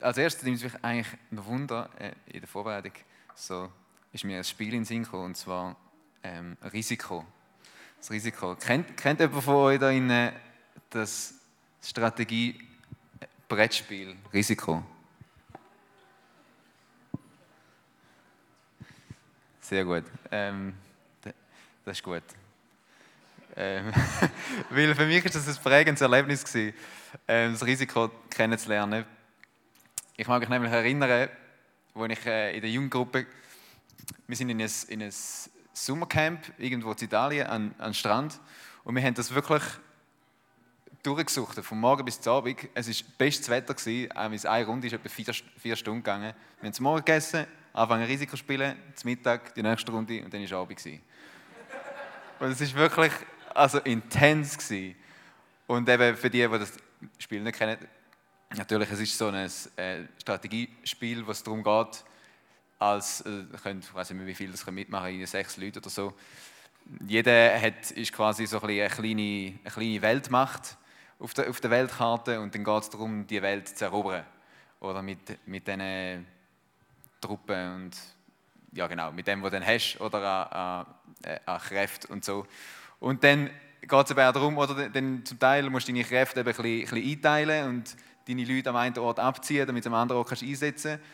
als erstes nimmt mich eigentlich ein Wunder äh, in der Vorbereitung. So ist mir ein Spiel in den Sinn gekommen, und zwar ähm, Risiko. Das Risiko. Kennt, kennt jemand von euch da innen das Strategie-Brettspiel Risiko? Sehr gut. Ähm, das ist gut. Ähm, weil für mich ist das ein prägendes Erlebnis gewesen, ähm, das Risiko kennenzulernen. Ich mag mich nämlich erinnern, als ich äh, in der Jugendgruppe, wir sind in ein, in ein Sommercamp irgendwo in Italien an, an Strand und wir haben das wirklich durchgesucht, von morgen bis zum Abend. Es war bestes Wetter, gewesen, eine Runde ist etwa vier, vier Stunden gegangen. Wir haben zum Morgen gegessen, anfangen Risiko spielen, zum Mittag die nächste Runde und dann war Abend. Gewesen. Und es war wirklich also intens. Gewesen. Und eben für die, die das Spiel nicht kennen, natürlich, es ist so ein äh, Strategiespiel, was darum geht, als, äh, könnt, ich weiß nicht mehr, wie viel das mitmachen können, sechs Leute oder so. Jeder hat, ist quasi so ein eine kleine, eine kleine Weltmacht auf der, auf der Weltkarte und dann geht es darum, die Welt zu erobern. Oder mit, mit diesen Truppen und ja genau, mit dem, was du dann hast, oder an, an, an Kräften und so. Und dann geht es eben auch darum, oder dann zum Teil musst du deine Kräfte eben ein bisschen, ein bisschen einteilen und deine Leute am einen Ort abziehen, damit du am anderen Ort einsetzen kannst.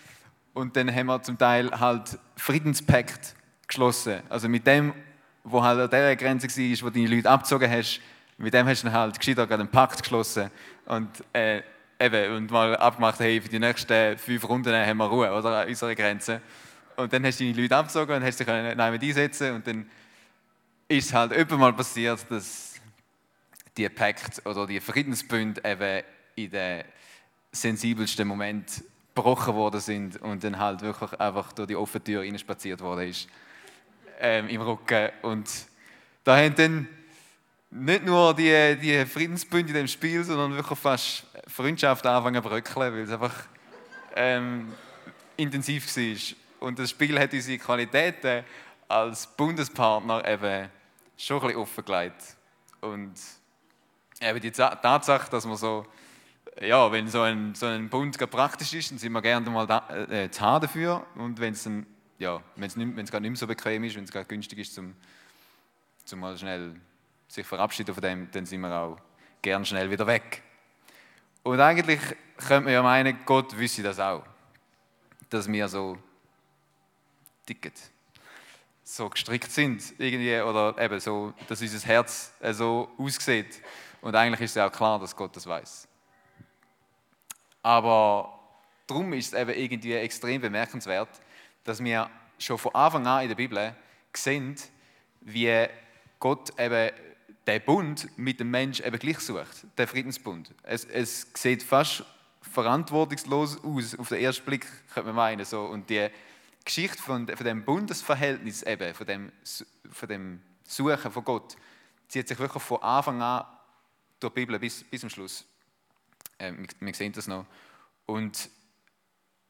Und dann haben wir zum Teil halt Friedenspakt geschlossen. Also mit dem, wo halt an der Grenze war, wo deine Leute abgezogen hast, mit dem hast du dann halt gescheiter einen Pakt geschlossen. Und äh, eben, und mal abgemacht, hey, für die nächsten fünf Runden haben wir Ruhe, oder, an unserer Grenze. Und dann hast du deine Leute abgezogen und hast dich neben einsetzen und dann ist halt öfter mal passiert, dass die Pakt oder die Friedensbünde eben in den sensibelsten Moment gebrochen worden sind und dann halt wirklich einfach durch die offene Tür spaziert worden ist ähm, im Rücken. Und da haben dann nicht nur die, die Friedensbünde in dem Spiel, sondern wirklich fast Freundschaft anfangen zu bröckeln, weil es einfach ähm, intensiv war. Und das Spiel hat unsere Qualitäten als Bundespartner eben schon ein bisschen offengelegt. Und eben die Tatsache, dass man so, ja, wenn so ein, so ein Bund praktisch ist, dann sind wir gerne mal da, äh, zu haben dafür. Und wenn es ja, wenn nicht, mehr so bequem ist, wenn es gerade günstig ist, zum, zum mal schnell sich verabschieden von dem, dann sind wir auch gern schnell wieder weg. Und eigentlich könnte man ja meinen, Gott wüsste das auch, dass wir so ticken, so gestrickt sind irgendwie oder eben so, dass unser Herz so aussieht. Und eigentlich ist es ja auch klar, dass Gott das weiß. Aber darum ist es eben irgendwie extrem bemerkenswert, dass wir schon von Anfang an in der Bibel sehen, wie Gott eben den Bund mit dem Mensch eben gleich sucht, den Friedensbund. Es, es sieht fast verantwortungslos aus, auf den ersten Blick könnte man meinen. So. Und die Geschichte von, von dem Bundesverhältnis eben, von dem, von dem Suchen von Gott, zieht sich wirklich von Anfang an durch die Bibel bis, bis zum Schluss. Äh, wir, wir sehen das noch. Und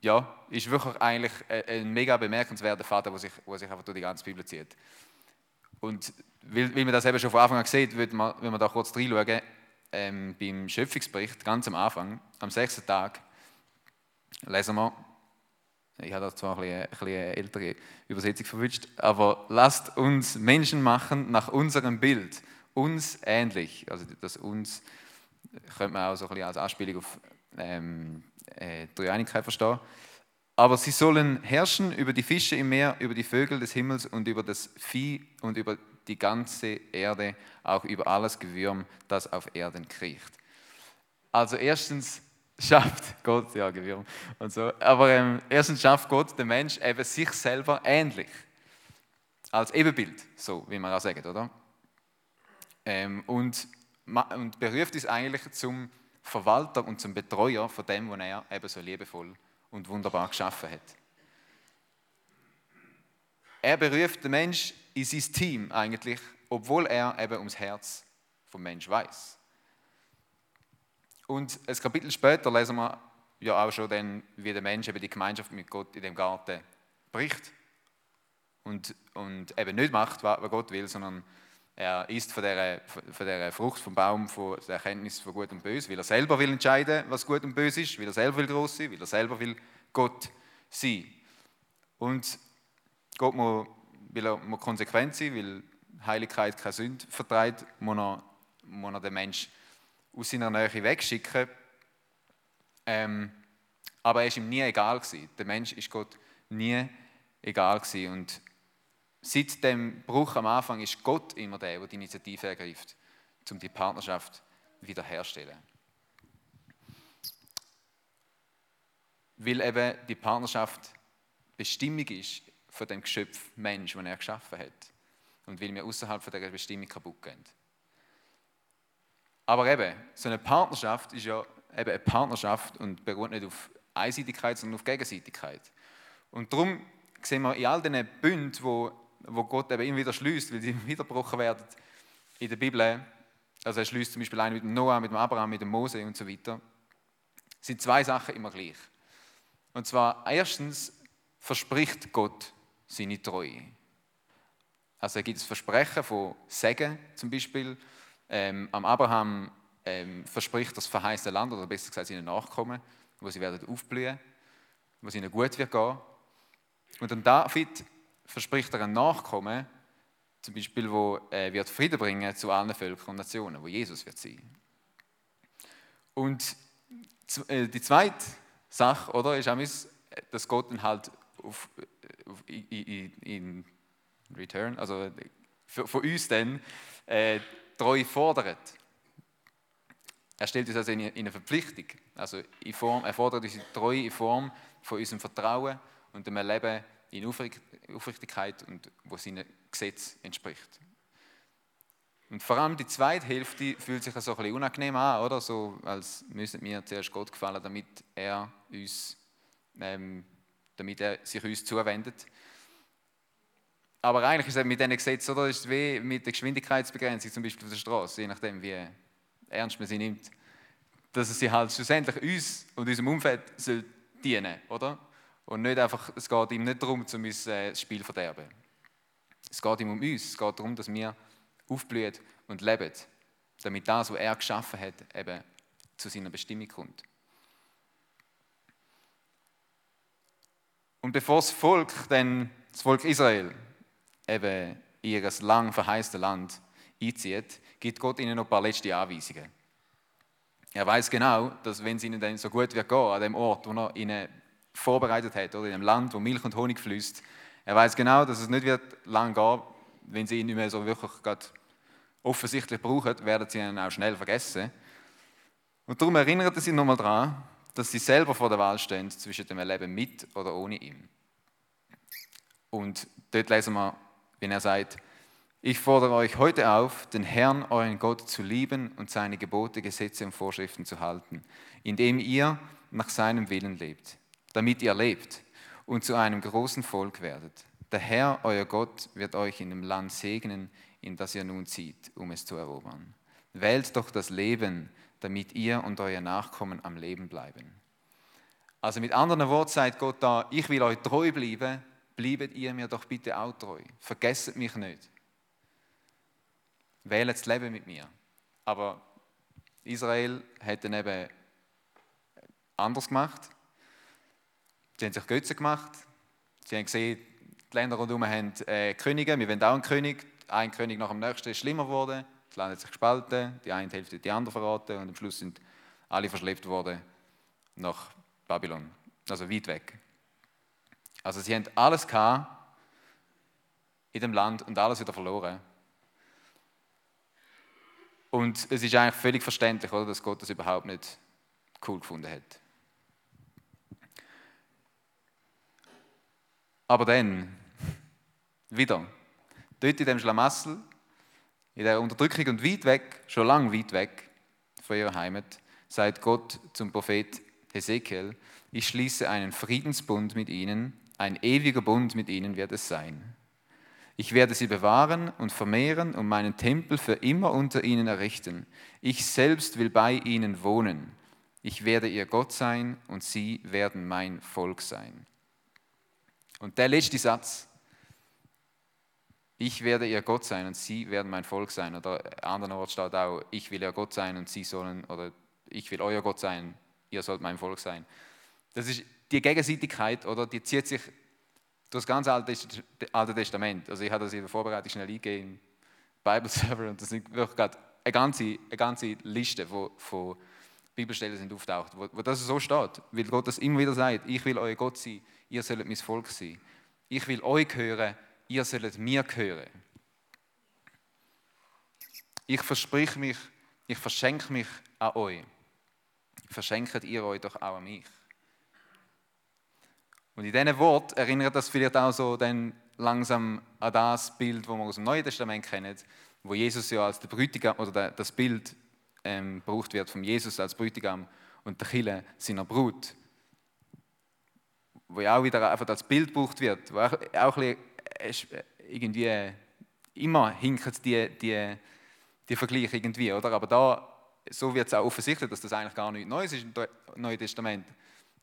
ja, ist wirklich eigentlich ein, ein mega bemerkenswerter Vater, der sich, sich einfach durch die ganze Bibel zieht. Und weil, weil man das eben schon von Anfang an sieht, wenn man, wenn man da kurz reinschauen, ähm, beim Schöpfungsbericht, ganz am Anfang, am sechsten Tag, lesen wir, ich habe da zwar ein bisschen, eine ältere Übersetzung verwünscht, aber lasst uns Menschen machen nach unserem Bild, uns ähnlich. Also das uns könnte man auch so ein bisschen als Anspielung auf ähm, äh, Dreieinigkeit verstehen. Aber sie sollen herrschen über die Fische im Meer, über die Vögel des Himmels und über das Vieh und über die ganze Erde, auch über alles Gewürm, das auf Erden kriecht. Also erstens schafft Gott, ja Gewürm und so, aber ähm, erstens schafft Gott den Mensch eben sich selber ähnlich. Als Ebenbild, so wie man auch sagt, oder? Ähm, und, und beruft es eigentlich zum Verwalter und zum Betreuer von dem, was er eben so liebevoll und wunderbar geschaffen hat. Er beruft den Mensch in sein Team eigentlich, obwohl er eben ums Herz vom Mensch weiß. Und ein Kapitel später lesen wir ja auch schon dann, wie der Mensch eben die Gemeinschaft mit Gott in dem Garten bricht und, und eben nicht macht, was Gott will, sondern Er isst von der, von der Frucht vom Baum von der Erkenntnis von Gut und Böse, weil er selber will entscheiden, was Gut und Böse ist, weil er selber will groß sein, weil er selber will Gott sein. Und Gott muss, weil er muss konsequent sein, weil Heiligkeit keine Sünde vertreibt, muss er, muss er den Menschen aus seiner Nähe wegschicken. Ähm, aber er ist ihm nie egal gewesen. Der Mensch ist Gott nie egal gewesen. Und seit dem Bruch am Anfang ist Gott immer der, der die Initiative ergreift, um die Partnerschaft wiederherzustellen. Weil eben die Partnerschaft Bestimmung ist von dem Geschöpf Mensch, den er geschaffen hat. Und weil wir außerhalb von dieser Bestimmung kaputt gehen. Aber eben, so eine Partnerschaft ist ja eben eine Partnerschaft und beruht nicht auf Einseitigkeit, sondern auf Gegenseitigkeit. Und darum sehen wir in all diesen Bünden, wo, wo Gott eben immer wieder schließt, weil sie immer werden in der Bibel, also er schließt zum Beispiel einen mit dem Noah, mit dem Abraham, mit dem Mose und so weiter, sind zwei Sachen immer gleich. Und zwar erstens verspricht Gott seine Treue. Also er gibt das Versprechen von Segen zum Beispiel. Ähm, am Abraham ähm, verspricht das verheißene Land, oder besser gesagt seine Nachkommen, wo sie werden aufblühen, wo es ihnen gut wird gehen. Und an David verspricht er ein Nachkommen, zum Beispiel, wo äh, wird Frieden bringen zu allen Völkern und Nationen, wo Jesus wird sein. Und äh, die zweite Sache, oder, ist auch, dass Gott dann halt auf, auf, in, in, Return, also von uns dann äh, treu fordert. Er stellt uns also in, in eine Verpflichtung, also in Form, er fordert unsere Treue in Form von unserem Vertrauen und dem Leben in Aufrichtigkeit und wo seinem Gesetz entspricht. Und vor allem die zweite Hälfte fühlt sich so ein bisschen unangenehm an, oder? So, als müssen wir zuerst Gott gefallen, damit er uns, ähm, damit er sich uns zuwendet. Aber eigentlich ist es mit diesen Gesetzen, oder? Ist wie mit der Geschwindigkeitsbegrenzung zum Beispiel auf der Straße, je nachdem, wie ernst man sie nimmt, dass es sie halt schlussendlich uns und unserem Umfeld soll dienen, oder? Und nicht einfach, es geht ihm nicht darum, um uns äh, das Spiel verderben. Es geht ihm um uns, es geht darum, dass wir aufblühen und leben, damit das, was er geschaffen hat, eben zu seiner Bestimmung kommt. Und bevor das Volk, dann das Volk Israel, eben in ihr lang verheißtes Land einzieht, gibt Gott ihnen noch ein paar letzte Anweisungen. Er weiß genau, dass wenn es ihnen dann so gut wird gehen, an dem Ort, wo er ihnen vorbereitet hat, oder in einem Land, wo Milch und Honig fließt, er weiß genau, dass es nicht wird lang gehen, wenn sie ihn nicht mehr so wirklich offensichtlich brauchen, werden sie ihn auch schnell vergessen. Und darum erinnert er sie nochmal daran, dass sie selber vor der Wahl stehen zwischen dem Leben mit oder ohne ihn. Und dort lesen wir, wenn er sagt, ich fordere euch heute auf, den Herrn, euren Gott, zu lieben und seine Gebote, Gesetze und Vorschriften zu halten, indem ihr nach seinem Willen lebt, damit ihr lebt und zu einem großen Volk werdet. Der Herr, euer Gott, wird euch in dem Land segnen, in das ihr nun zieht, um es zu erobern. Wählt doch das Leben, damit ihr und euer Nachkommen am Leben bleiben. Also mit anderen Worten sagt Gott da, ich will euch treu bleiben, bleibt ihr mir doch bitte auch treu. Vergesst mich nicht wählen das Leben mit mir. Aber Israel dann eben anders gemacht. Sie haben sich Götze gemacht. Sie haben gesehen, die Länder rundherum haben äh, Könige. Wir wollen auch einen König. Ein König nach dem nächsten ist schlimmer geworden. Das Land hat sich gespalten. Die eine Hälfte die andere verraten. Und am Schluss sind alle verschleppt worden nach Babylon. Also weit weg. Also sie haben alles in dem Land und alles wieder verloren. Und es ist eigentlich völlig verständlich, oder, dass Gott das überhaupt nicht cool gefunden hat. Aber dann, wieder, dort in dem Schlamassel, in der Unterdrückung und weit weg, schon lange weit weg von ihrer Heimat, sagt Gott zum Prophet Hesekiel, ich schließe einen Friedensbund mit ihnen, ein ewiger Bund mit ihnen wird es sein. Ich werde sie bewahren und vermehren und meinen Tempel für immer unter ihnen errichten. Ich selbst will bei ihnen wohnen. Ich werde ihr Gott sein und sie werden mein Volk sein. Und der letzte Satz, ich werde ihr Gott sein und sie werden mein Volk sein. Oder an anderen Ort steht auch, ich will ihr Gott sein und sie sollen, oder ich will euer Gott sein, ihr sollt mein Volk sein. Das ist die Gegenseitigkeit, oder? Die zieht sich durch das ganze Alte Testament. Also ich habe das in der Vorbereitung schnell eingegeben im Bible Server und das sind wirklich gerade eine ganze, eine ganze Liste von, von Bibelstellen sind auftaucht, wo, wo das so steht, weil Gott das immer wieder sagt, ich will euer Gott sein, ihr sollt mein Volk sein. Ich will euch hören, ihr sollt mir gehören. Ich versprich mich, ich verschenke mich an euch. Verschenkt ihr euch doch auch an mich. Und in diesem Wort erinnert das vielleicht auch so dann langsam an das Bild, das wir aus dem Neuen Testament kennen, wo Jesus ja als der Brütigam, oder das Bild ähm, gebraucht wird von Jesus als Brütigam und der Chile seiner Brut. Wo ja auch wieder einfach als Bild gebraucht wird, wo auch, auch bisschen, äh, irgendwie immer hinkt die, die, die Vergleich irgendwie, oder? Aber da, so wird es auch offensichtlich, dass das eigentlich gar nichts Neues ist im Neuen Testament,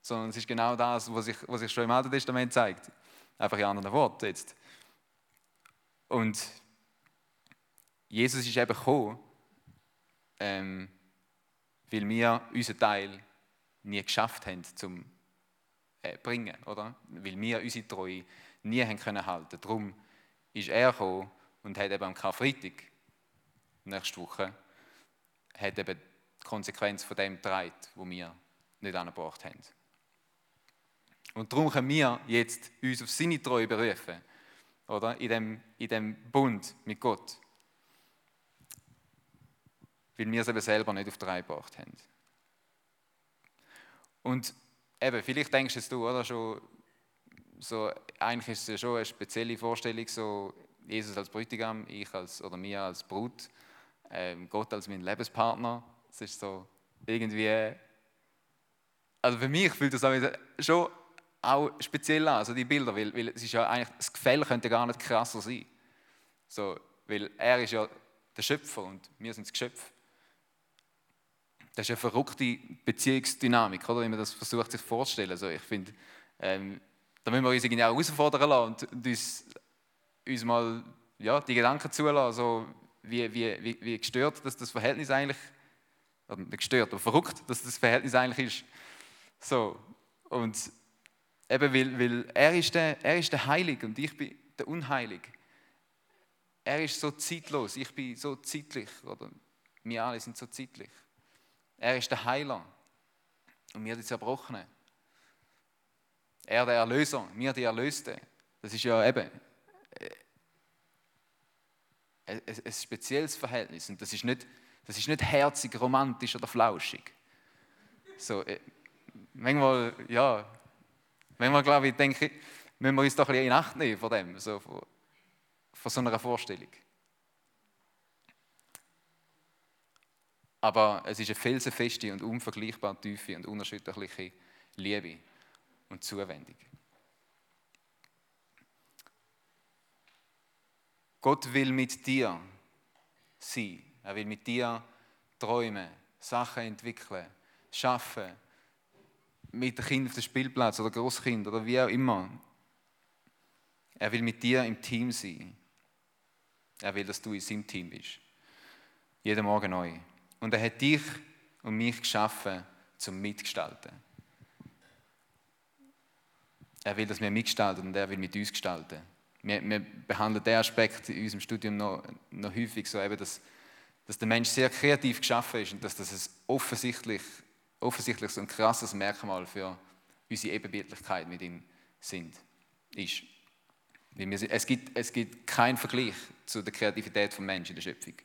sondern es ist genau das, was sich, was sich schon im Alten Testament zeigt. Einfach in anderen Worten jetzt. Und Jesus ist eben gekommen, ähm, weil wir unseren Teil nie geschafft haben zum äh, bringen, oder? Weil wir unsere Treue nie haben können halten. Darum ist er gekommen und hat eben am Karfreitag nächste Woche hat eben die Konsequenz von dem getragen, wo wir nicht angebracht haben. Und darum können wir jetzt uns auf seine Treue berufen, oder? In dem, in dem Bund mit Gott weil wir es eben selber nicht auf die Reihe gebracht haben. Und eben, vielleicht denkst jetzt du, oder, schon, so, eigentlich ist es ja schon eine spezielle Vorstellung, so Jesus als Bräutigam, ich als, oder mir als Brut, ähm, Gott als mein Lebenspartner. Es ist so irgendwie, also für mich fühlt das schon auch speziell an, also die Bilder, weil, weil es ist ja eigentlich, das Gefälle könnte gar nicht krasser sein. So, weil er ist ja der Schöpfer und wir sind das Geschöpf. Das ist eine verrückte Beziehungsdynamik, oder? wenn man das versucht sich vorzustellen. Also ich finde, ähm, da müssen wir uns irgendwie auch herausfordern lassen und, uns, uns mal ja, die Gedanken zulassen, so wie, wie, wie, wie gestört dass das Verhältnis eigentlich, oder nicht gestört, aber verrückt, dass das Verhältnis eigentlich ist. So, und eben weil, weil er, ist der, er ist der Heilige und ich bin der Unheilige. Er ist so zeitlos, ich bin so zeitlich, oder wir alle sind so zeitlich. Er ist der Heiler und wir die Zerbrochenen. Er der Erlöser, wir die Erlöste. Das ist ja eben äh, ein, spezielles Verhältnis und das ist nicht, das ist nicht herzig, romantisch oder flauschig. So, äh, manchmal, ja, manchmal glaube ich, denke müssen wir uns doch ein bisschen in Acht nehmen von dem, so, von, von so einer Vorstellung. Aber es ist eine felsenfeste und unvergleichbar tiefe und unerschütterliche Liebe und Zuwendung. Gott will mit dir sein. Er will mit dir träumen, Sachen entwickeln, schaffen, mit dem Kind auf dem Spielplatz oder Großkind oder wie auch immer. Er will mit dir im Team sein. Er will, dass du in seinem Team bist. Jeden Morgen neu. Und er hat dich und mich geschaffen zum Mitgestalten. Er will, dass wir mitgestalten und er will mit uns gestalten. Wir, wir behandeln diesen Aspekt in unserem Studium noch, noch häufig so, eben, dass, dass der Mensch sehr kreativ geschaffen ist und dass das ein offensichtlich, offensichtlich so ein krasses Merkmal für unsere Ebenbildlichkeit mit ihm sind, ist. Es gibt, es gibt keinen Vergleich zu der Kreativität des Menschen in der Schöpfung.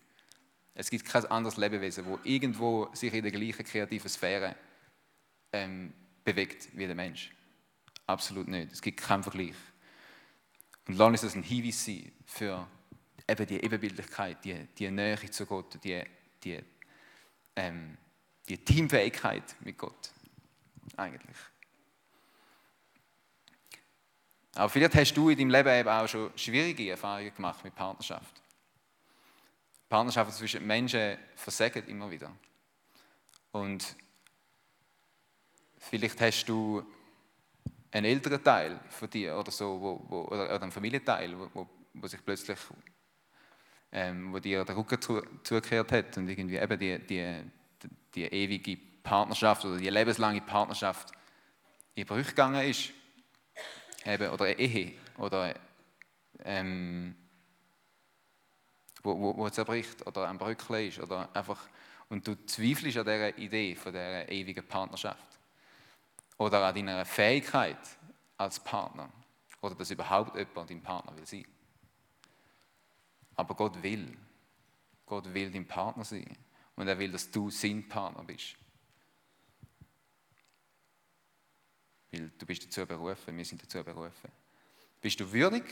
Es gibt kein anderes Lebewesen, wo irgendwo sich in der gleichen kreativen Sphäre ähm, bewegt wie der Mensch. Absolut nicht. Es gibt keinen Vergleich. Und lass uns das ein Hinweis sein für eben die Ebenbildlichkeit, die, die Nähe zu Gott, die, die, ähm, die Teamfähigkeit mit Gott. Eigentlich. Aber vielleicht hast du in deinem Leben eben auch schon schwierige Erfahrungen gemacht mit Partnerschaft. Partnerschaften zwischen Menschen versagen immer wieder. Und vielleicht hast du einen älteren Teil von dir oder so, wo, wo, oder einen Familienteil, wo, wo sich plötzlich, ähm, wo dir der Rücken zu, zugekehrt hat und irgendwie eben die, die, die ewige Partnerschaft oder die lebenslange Partnerschaft in Brüche gegangen ist, eben, oder eine Ehe, oder ähm, wo, wo, wo zerbricht oder am Bröckchen ist, oder einfach, und du zweifelst an dieser Idee von dieser ewigen Partnerschaft oder an deiner Fähigkeit als Partner oder dass überhaupt jemand dein Partner will sein. Aber Gott will. Gott will dein Partner sein. Und er will, dass du sein Partner bist. Weil du bist dazu berufen, wir sind dazu berufen. Bist du würdig?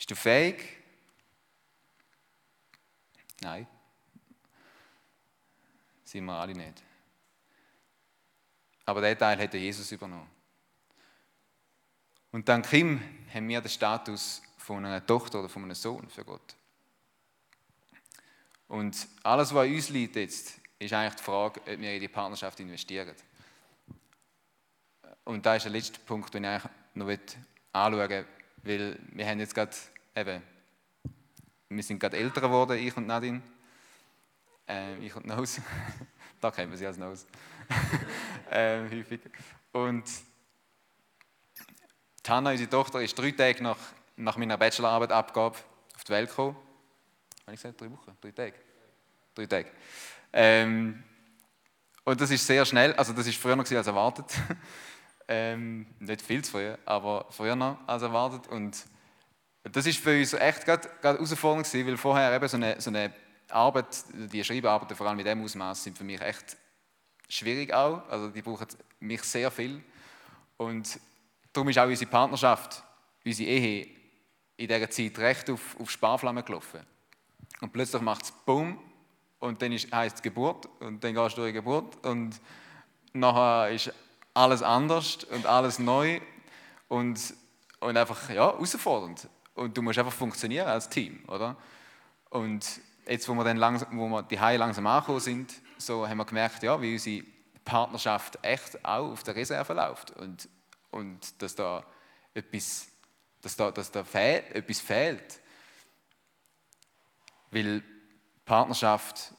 Bist du fähig? Nein. Sind wir alle nicht. Aber der Teil hat Jesus übernommen. Und dank ihm haben wir den Status von einer Tochter oder von einem Sohn für Gott. Und alles, was an uns liegt jetzt, ist eigentlich die Frage, ob wir in die Partnerschaft investieren. Und da ist der letzte Punkt, den ich eigentlich noch anschauen will, weil wir haben jetzt gerade eben, wir sind gerade älter geworden, ich und Nadine. Äh, ich und Nose. da kennen wir sie als Nose. äh, häufig. Und Hanna, unsere Tochter, ist drei Tage nach, nach meiner Bachelorarbeit Abgabe auf die Welt gekommen. Habe ich gesagt, drei Wochen? Drei Tage? Drei Tage. Ähm, und das ist sehr schnell, also das ist früher noch als erwartet. ähm, nicht viel zu früh, aber früher noch als erwartet. Und das ist für uns echt gerade, herausfordernd gewesen, weil vorher eben so eine, so eine Arbeit, die Schreibarbeiten vor allem mit dem Ausmaß sind für mich echt schwierig auch. Also die brauchen mich sehr viel. Und darum ist auch unsere Partnerschaft, unsere Ehe in dieser Zeit recht auf, auf Sparflammen gelaufen. Und plötzlich macht es Bumm und dann heißt es Geburt und dann gehst du durch die Geburt und nachher ist alles anders und alles neu und, und einfach ja, herausfordernd. Und du musst einfach funktionieren als Team, oder? Und jetzt, wo wir dann langsam, wo wir die langsam angekommen sind, so haben wir gemerkt, ja, wie unsere Partnerschaft echt auch auf der Reserve läuft und, und dass da etwas, dass da, dass da fehl, etwas fehlt. Weil Partnerschaft,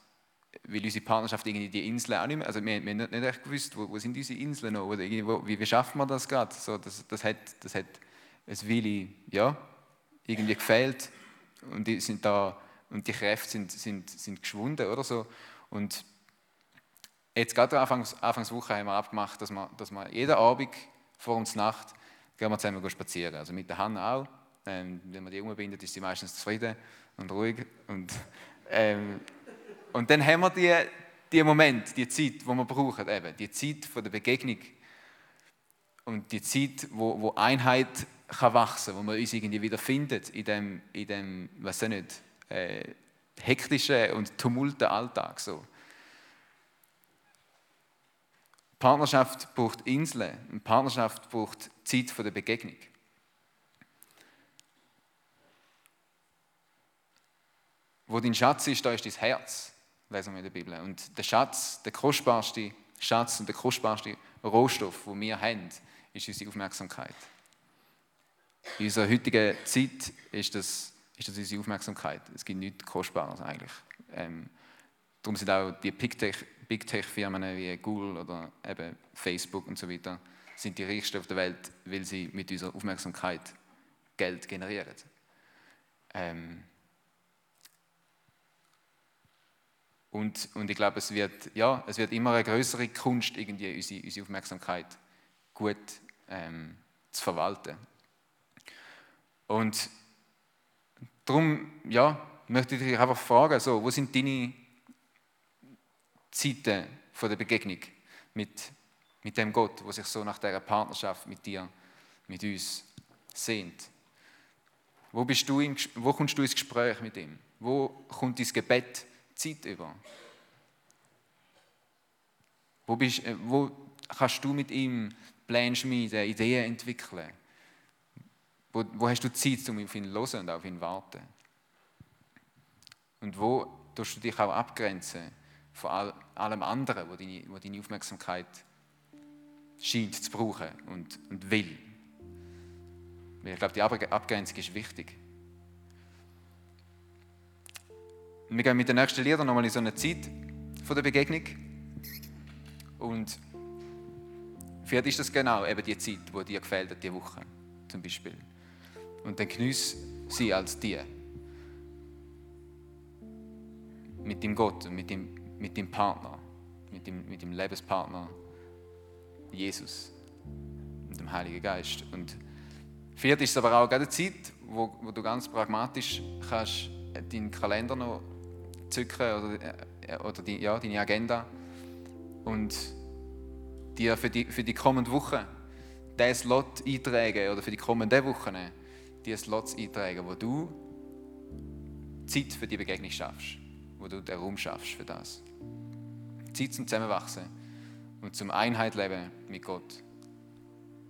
weil unsere Partnerschaft irgendwie die Inseln auch nicht mehr, also wir, wir haben nicht echt gewusst, wo, wo sind unsere Inseln noch, oder wo, wie, wie schaffen wir das gerade? So, das, das, hat, das hat ein Weile, ja, irgendwie gefehlt und die sind da, und die Kräfte sind, sind, sind geschwunden oder so. Und jetzt gerade Anfangs, Anfangswoche haben wir abgemacht, dass wir, dass wir jeden Abend vor uns Nacht gehen wir zusammen spazieren. Also mit der Hanna auch. Ähm, wenn man die umbindet, ist sie meistens zufrieden und ruhig. Und ähm, und dann haben wir die, die Moment, die Zeit, die wir brauchen, eben, die Zeit von der Begegnung und die Zeit, wo, wo Einheit kann wachsen, wo man uns irgendwie wieder findet in dem, in dem was nicht, äh, hektischen und tumulten Alltag so. Partnerschaft braucht Inseln und Partnerschaft braucht Zeit von der Begegnung. Wo dein Schatz ist, da ist dein Herz, lesen wir in der Bibel. Und der Schatz, der kostbarste Schatz und der kostbarste Rohstoff, den wir haben, ist unsere Aufmerksamkeit. In unserer heutigen Zeit ist das, ist das unsere Aufmerksamkeit. Es gibt nichts Kostbares eigentlich. Ähm, darum sind auch die Big Tech-Firmen wie Google oder eben Facebook und so weiter sind die reichsten auf der Welt, weil sie mit unserer Aufmerksamkeit Geld generieren. Ähm, Und, und ich glaube, es wird, ja, es wird immer eine größere Kunst, irgendwie unsere, unsere Aufmerksamkeit gut ähm, zu verwalten. Und darum ja, möchte ich dich einfach fragen, so, wo sind deine Zeiten von der Begegnung mit, mit dem Gott, wo sich so nach dieser Partnerschaft mit dir, mit uns sehnt? Wo, bist du im, wo kommst du ins Gespräch mit ihm? Wo kommt dein Gebet Zeit über? Wo, bist, äh, wo kannst du mit ihm Pläne schmieden, Ideen entwickeln? Wo, wo hast du Zeit, um auf ihn zu hören und auf ihn zu warten? Und wo tust du dich auch abgrenzen von all, allem anderen, wo deine, wo deine Aufmerksamkeit scheint zu brauchen und, und will? Weil ich glaube, die Abgrenzung ist wichtig. Wir gehen mit den nächsten Liedern nochmal in so eine Zeit von der Begegnung. Und vielleicht ist das genau eben die Zeit, die dir gefällt diese Woche zum Beispiel. Und dann genieß sie als die. Mit dem Gott und mit dem, mit dem Partner, mit dem, mit dem Lebenspartner Jesus und dem Heiligen Geist. Und vielleicht ist es aber auch eine Zeit, wo, wo du ganz pragmatisch kannst deinen Kalender noch zücken oder, äh, oder die, ja, deine Agenda und dir für die, für die kommende Woche diesen Slot eintragen oder für die kommenden Wochen die Slots eintragen, wo du Zeit für die Begegnung schaffst, wo du den Raum schaffst für das. Zeit zum Zusammenwachsen und zum Einheit leben mit Gott.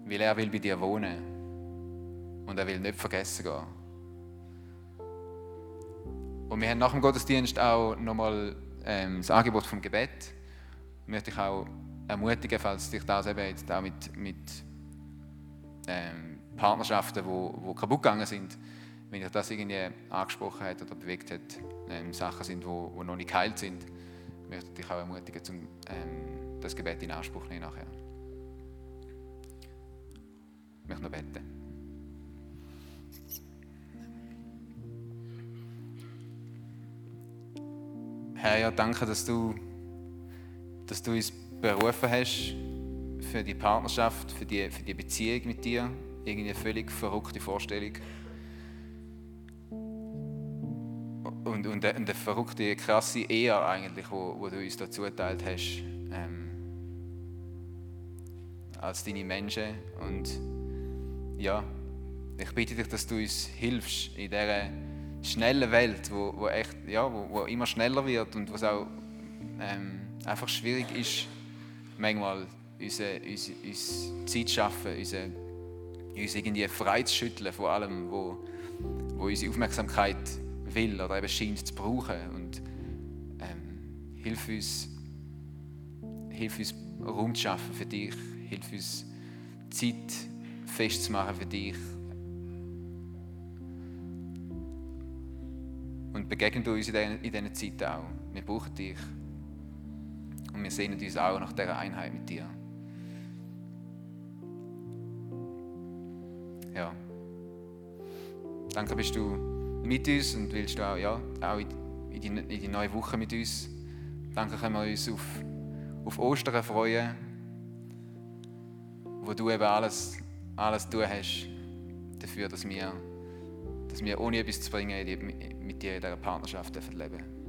Weil er will bei dir wohnen und er will nicht vergessen gehen. Und wir haben nach dem Gottesdienst auch nochmal ähm, das Angebot vom Gebet. Ich möchte dich auch ermutigen, falls dich das eben jetzt auch mit, mit ähm, Partnerschaften, die kaputt gegangen sind, wenn dich das irgendwie angesprochen hat oder bewegt hat, ähm, Sachen sind, die noch nicht geheilt sind, möchte ich dich auch ermutigen, zum, ähm, das Gebet in Anspruch nehmen nachher. Ich möchte noch beten. Herr, ja, danke, dass du, dass du uns berufen hast für die Partnerschaft, für die, für die Beziehung mit dir. Irgendwie eine völlig verrückte Vorstellung. Und, und, eine, verrückte, krasse Ehe eigentlich, wo, du uns dazu geteilt hast. Ähm, als deine Menschen. Und ja, ich bitte dich, dass du uns hilfst in dieser schnellen Welt, wo, wo, echt, ja, wo, wo immer schneller wird und wo es auch ähm, einfach schwierig ist, manchmal unsere, unsere, unsere Zeit zu schaffen, unsere, uns irgendwie frei zu schütteln von allem, wo, wo unsere Aufmerksamkeit will oder eben scheint zu brauchen. Und ähm, hilf, uns, hilf uns, Raum zu schaffen für dich. Hilf uns, Zeit festzumachen für dich. Und begegnen uns in diesen Zeiten auch. Wir brauchen dich. Und wir sehnen uns auch nach dieser Einheit mit dir. Ja. Danke, bist du mit uns und willst du auch, ja, auch in, die, in die neue Woche mit uns. Danke, können wir uns auf, auf Ostern freuen, wo du eben alles, alles tun hast dafür, dass wir, dass wir ohne etwas zu bringen mit dir in dieser Partnerschaft leben dürfen.